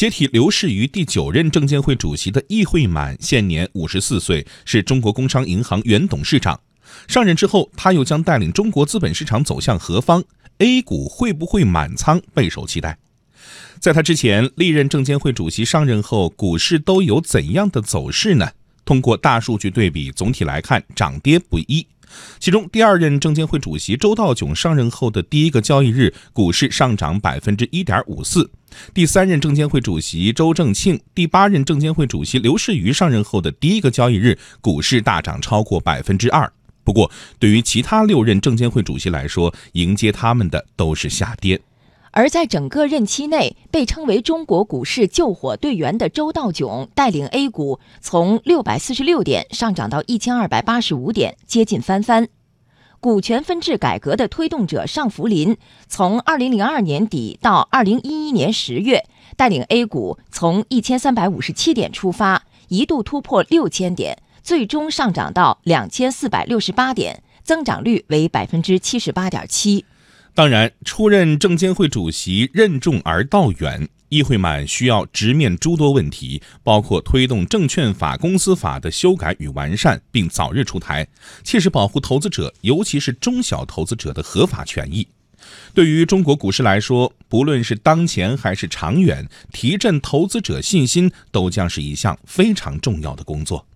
接替刘士余第九任证监会主席的易会满现年五十四岁，是中国工商银行原董事长。上任之后，他又将带领中国资本市场走向何方？A 股会不会满仓？备受期待。在他之前历任证监会主席上任后，股市都有怎样的走势呢？通过大数据对比，总体来看涨跌不一。其中，第二任证监会主席周道炯上任后的第一个交易日，股市上涨百分之一点五四；第三任证监会主席周正庆、第八任证监会主席刘士余上任后的第一个交易日，股市大涨超过百分之二。不过，对于其他六任证监会主席来说，迎接他们的都是下跌。而在整个任期内，被称为中国股市救火队员的周道炯带领 A 股从六百四十六点上涨到一千二百八十五点，接近翻番。股权分置改革的推动者尚福林，从二零零二年底到二零一一年十月，带领 A 股从一千三百五十七点出发，一度突破六千点，最终上涨到两千四百六十八点，增长率为百分之七十八点七。当然，出任证监会主席任重而道远，易会满需要直面诸多问题，包括推动证券法、公司法的修改与完善，并早日出台，切实保护投资者，尤其是中小投资者的合法权益。对于中国股市来说，不论是当前还是长远，提振投资者信心都将是一项非常重要的工作。